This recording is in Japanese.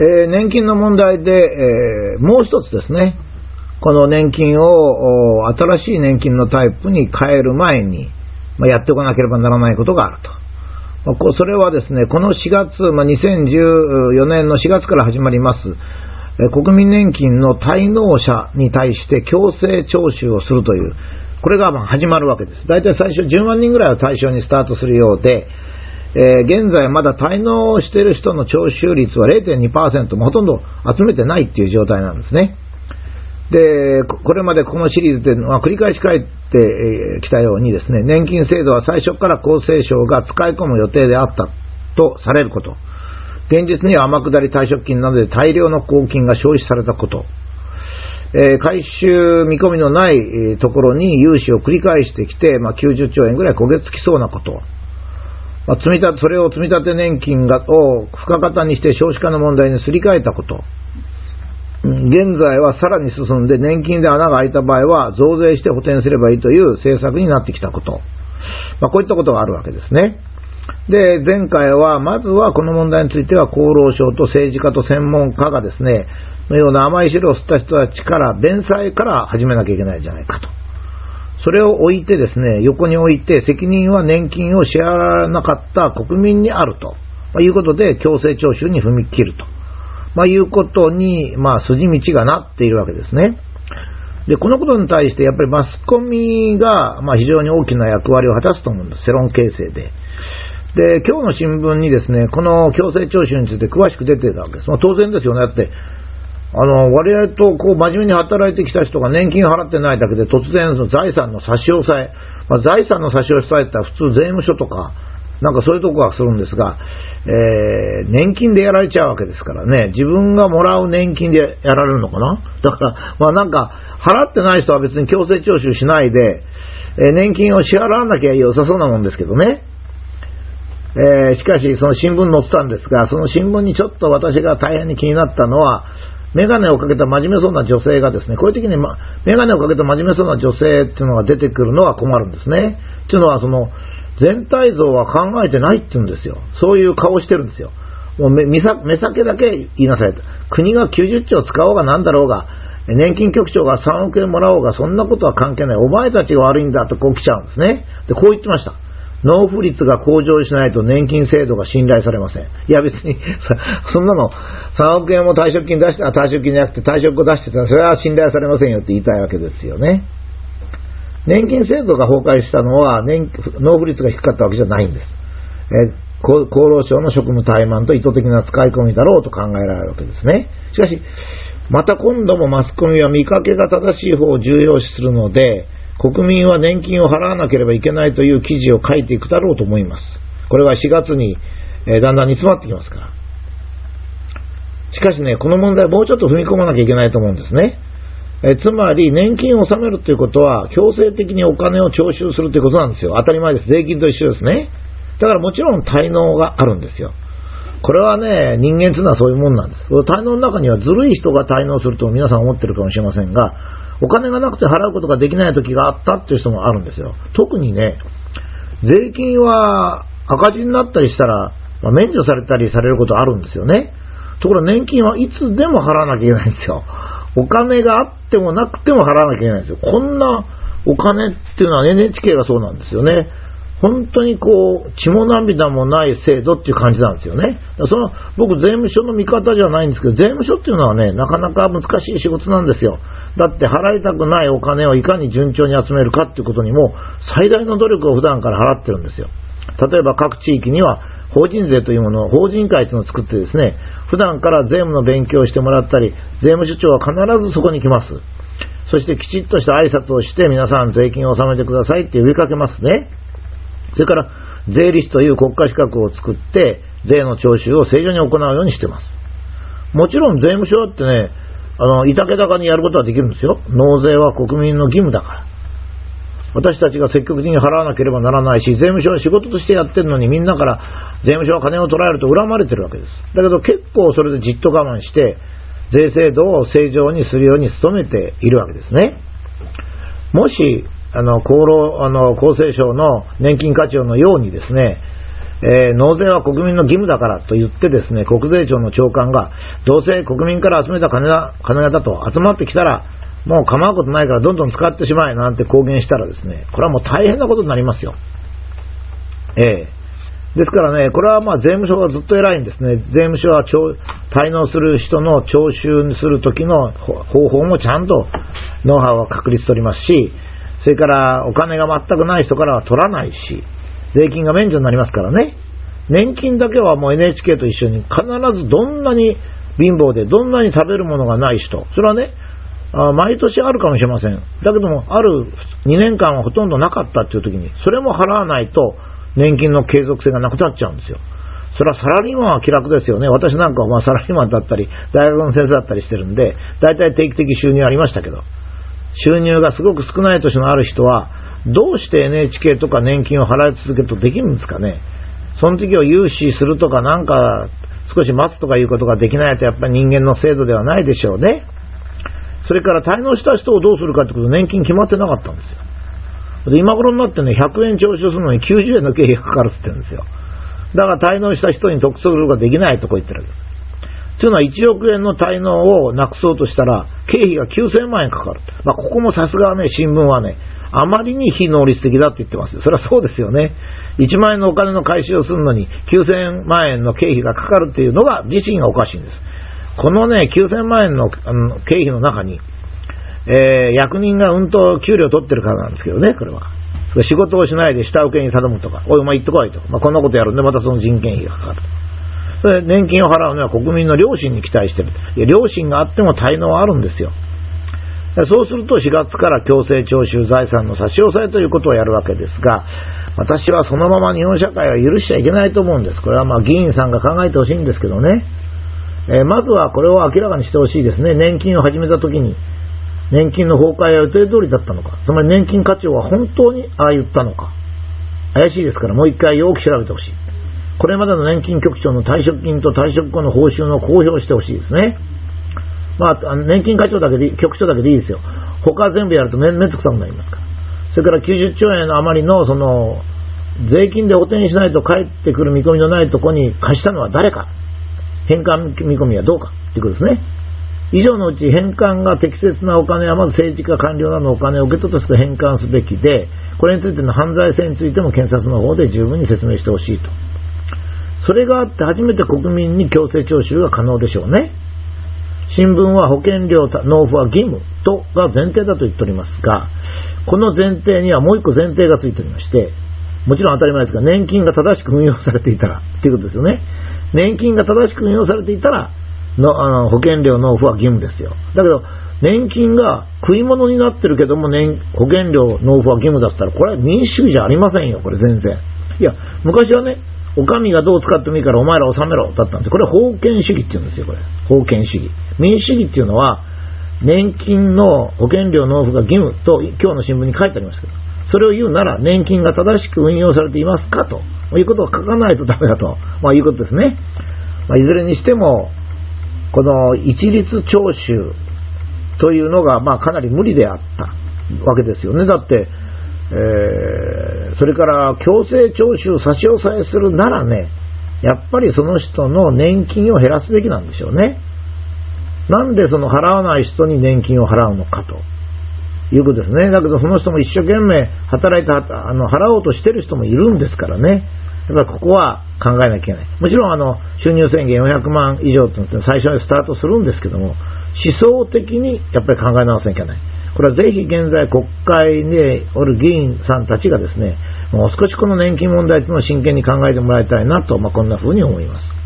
えー、年金の問題で、えー、もう一つですね、この年金を新しい年金のタイプに変える前に、まあ、やっておかなければならないことがあると。まあ、それはですね、この4月、まあ、2014年の4月から始まります、えー、国民年金の滞納者に対して強制徴収をするという、これがま始まるわけです。大体最初10万人ぐらいを対象にスタートするようで、えー、現在まだ滞納している人の徴収率は0.2%もほとんど集めてないっていう状態なんですね。で、これまでこのシリーズで、まあ、繰り返し書いてきたようにですね、年金制度は最初から厚生省が使い込む予定であったとされること。現実には天下り退職金などで大量の公金が消費されたこと。えー、回収見込みのないところに融資を繰り返してきて、まあ、90兆円ぐらい焦げ付きそうなこと。まあ、積み立、それを積立年金がを深型にして少子化の問題にすり替えたこと。現在はさらに進んで年金で穴が開いた場合は増税して補填すればいいという政策になってきたこと。まあ、こういったことがあるわけですね。で、前回は、まずはこの問題については厚労省と政治家と専門家がですね、のような甘い汁を吸った人たちから弁済から始めなきゃいけないじゃないかと。それを置いてですね、横に置いて責任は年金を支払わなかった国民にあると、まあ、いうことで強制徴収に踏み切ると、まあ、いうことに、まあ、筋道がなっているわけですね。で、このことに対してやっぱりマスコミが、まあ、非常に大きな役割を果たすと思うんです。世論形成で。で、今日の新聞にですね、この強制徴収について詳しく出てたわけです。まあ、当然ですよね。だって、あの、割合とこう真面目に働いてきた人が年金払ってないだけで突然その財産の差し押さえ、まあ、財産の差し押さえって普通税務署とか、なんかそういうとこがするんですが、えー、年金でやられちゃうわけですからね、自分がもらう年金でやられるのかな？だから、まあなんか、払ってない人は別に強制徴収しないで、えー、年金を支払わなきゃ良さそうなもんですけどね。えー、しかし、その新聞載ってたんですが、その新聞にちょっと私が大変に気になったのは、メガネをかけた真面目そうな女性がですね、こういう時に、ま、メガネをかけた真面目そうな女性っていうのが出てくるのは困るんですね。っていうのは、その、全体像は考えてないって言うんですよ。そういう顔してるんですよ。もう目目先だけ言いなさいと。国が90兆使おうがなんだろうが、年金局長が3億円もらおうが、そんなことは関係ない。お前たちが悪いんだとこう来ちゃうんですね。で、こう言ってました。納付率が向上しないと年金制度が信頼されません。いや別に、そんなの、3億円も退職金出して、退職金じゃなくて退職を出してたら、それは信頼されませんよって言いたいわけですよね。年金制度が崩壊したのは、年納付率が低かったわけじゃないんです。え厚労省の職務怠慢と意図的な使い込みだろうと考えられるわけですね。しかし、また今度もマスコミは見かけが正しい方を重要視するので、国民は年金を払わなければいけないという記事を書いていくだろうと思います。これは4月に、えー、だんだん煮詰まってきますから。しかしね、この問題もうちょっと踏み込まなきゃいけないと思うんですね。えつまり、年金を納めるということは、強制的にお金を徴収するということなんですよ。当たり前です。税金と一緒ですね。だからもちろん滞納があるんですよ。これはね、人間というのはそういうもんなんです。滞納の中にはずるい人が滞納すると皆さん思ってるかもしれませんが、お金がなくて払うことができない時があったっていう人もあるんですよ。特にね、税金は赤字になったりしたら、まあ、免除されたりされることあるんですよね。ところが年金はいつでも払わなきゃいけないんですよ。お金があってもなくても払わなきゃいけないんですよ。こんなお金っていうのは NHK がそうなんですよね。本当にこう、血も涙もない制度っていう感じなんですよね。その、僕税務署の味方じゃないんですけど、税務署っていうのはね、なかなか難しい仕事なんですよ。だって払いたくないお金をいかに順調に集めるかっていうことにも、最大の努力を普段から払ってるんですよ。例えば各地域には、法人税というものを法人会というのを作ってですね、普段から税務の勉強をしてもらったり、税務署長は必ずそこに来ます。そしてきちっとした挨拶をして皆さん税金を納めてくださいって呼びかけますね。それから、税理士という国家資格を作って、税の徴収を正常に行うようにしてます。もちろん税務署だってね、あの、いたけ高にやることはできるんですよ。納税は国民の義務だから。私たちが積極的に払わなければならないし、税務署は仕事としてやってるのにみんなから税務署は金を取られると恨まれてるわけです。だけど結構それでじっと我慢して、税制度を正常にするように努めているわけですね。もし、あの、厚労、あの、厚生省の年金課長のようにですね、えー、納税は国民の義務だからと言ってですね、国税庁の長官が、どうせ国民から集めた金だ、金だと集まってきたら、もう構うことないからどんどん使ってしまえなんて公言したらですね、これはもう大変なことになりますよ。ええですからね、これはまあ税務署がずっと偉いんですね。税務署は滞納する人の徴収にするときの方法もちゃんとノウハウを確立しておりますし、それからお金が全くない人からは取らないし、税金が免除になりますからね。年金だけはもう NHK と一緒に必ずどんなに貧乏でどんなに食べるものがない人、それはね、あ毎年あるかもしれません。だけども、ある2年間はほとんどなかったっていう時に、それも払わないと年金の継続性がなくなっちゃうんですよ。それはサラリーマンは気楽ですよね。私なんかはまあサラリーマンだったり、大学の先生だったりしてるんで、大体定期的収入ありましたけど、収入がすごく少ない年のある人は、どうして NHK とか年金を払い続けるとできるんですかね？その時を融資するとかなんか少し待つとかいうことができないとやっぱり人間の制度ではないでしょうね。それから滞納した人をどうするかってこと年金決まってなかったんですよ。で今頃になってね、100円徴収するのに90円の経費がかかるって言ってるんですよ。だから滞納した人に得するができないとこ言ってるわけです。というのは1億円の滞納をなくそうとしたら経費が9000万円かかる。まあ、ここもさすがね、新聞はね、あまりに非能率的だって言ってます。それはそうですよね。1万円のお金の回収をするのに9000万円の経費がかかるっていうのが自身がおかしいんです。このね、9000万円の経費の中に、えー、役人がうんと給料取ってるからなんですけどね、これは。仕事をしないで下請けに頼むとか、おい、お前行ってこいと。まあ、こんなことやるんで、またその人件費がかかると。それ年金を払うのは国民の良心に期待してる。いや、良心があっても滞納はあるんですよ。そうすると4月から強制徴収財産の差し押さえということをやるわけですが、私はそのまま日本社会は許しちゃいけないと思うんです。これはまあ議員さんが考えてほしいんですけどね。えー、まずはこれを明らかにしてほしいですね。年金を始めた時に、年金の崩壊は予定通りだったのか。つまり年金課長は本当にああ言ったのか。怪しいですからもう一回よく調べてほしい。これまでの年金局長の退職金と退職後の報酬の公表してほしいですね。まあ、年金課長だけで、局長だけでいいですよ。他全部やるとめめんどくさくなりますから。それから90兆円の余りの、その、税金で補填しないと帰ってくる見込みのないところに貸したのは誰か。返還見込みはどうかということですね。以上のうち返還が適切なお金はまず政治家官僚などのお金を受け取ったと返還すべきで、これについての犯罪性についても検察の方で十分に説明してほしいと。それがあって初めて国民に強制徴収が可能でしょうね。新聞は保険料納付は義務とが前提だと言っておりますが、この前提にはもう一個前提がついておりまして、もちろん当たり前ですが、年金が正しく運用されていたら、ということですよね。年金が正しく運用されていたら、のあの保険料納付は義務ですよ。だけど、年金が食い物になってるけども、年保険料納付は義務だったら、これは民主主義じゃありませんよ、これ全然。いや、昔はね、お上がどう使ってもいいからお前ら納めろだったんですこれは封建主義って言うんですよ、これ。封建主義。民主主義っていうのは、年金の保険料納付が義務と今日の新聞に書いてありますけど、それを言うなら年金が正しく運用されていますかということを書かないとダメだと、まあ、いうことですね。まあ、いずれにしても、この一律徴収というのが、まあ、かなり無理であったわけですよね。だって、えー、それから強制徴収差し押さえするならね、やっぱりその人の年金を減らすべきなんでしょうね。なんでその払わない人に年金を払うのかということですね。だけどその人も一生懸命働いてあの払おうとしてる人もいるんですからね。やっぱりここは考えなきゃいけない。もちろんあの収入制限400万以上というのは最初にスタートするんですけども、思想的にやっぱり考え直さなきゃいけない。これはぜひ現在国会でおる議員さんたちがですね、もう少しこの年金問題というのを真剣に考えてもらいたいなと、まあ、こんなふうに思います。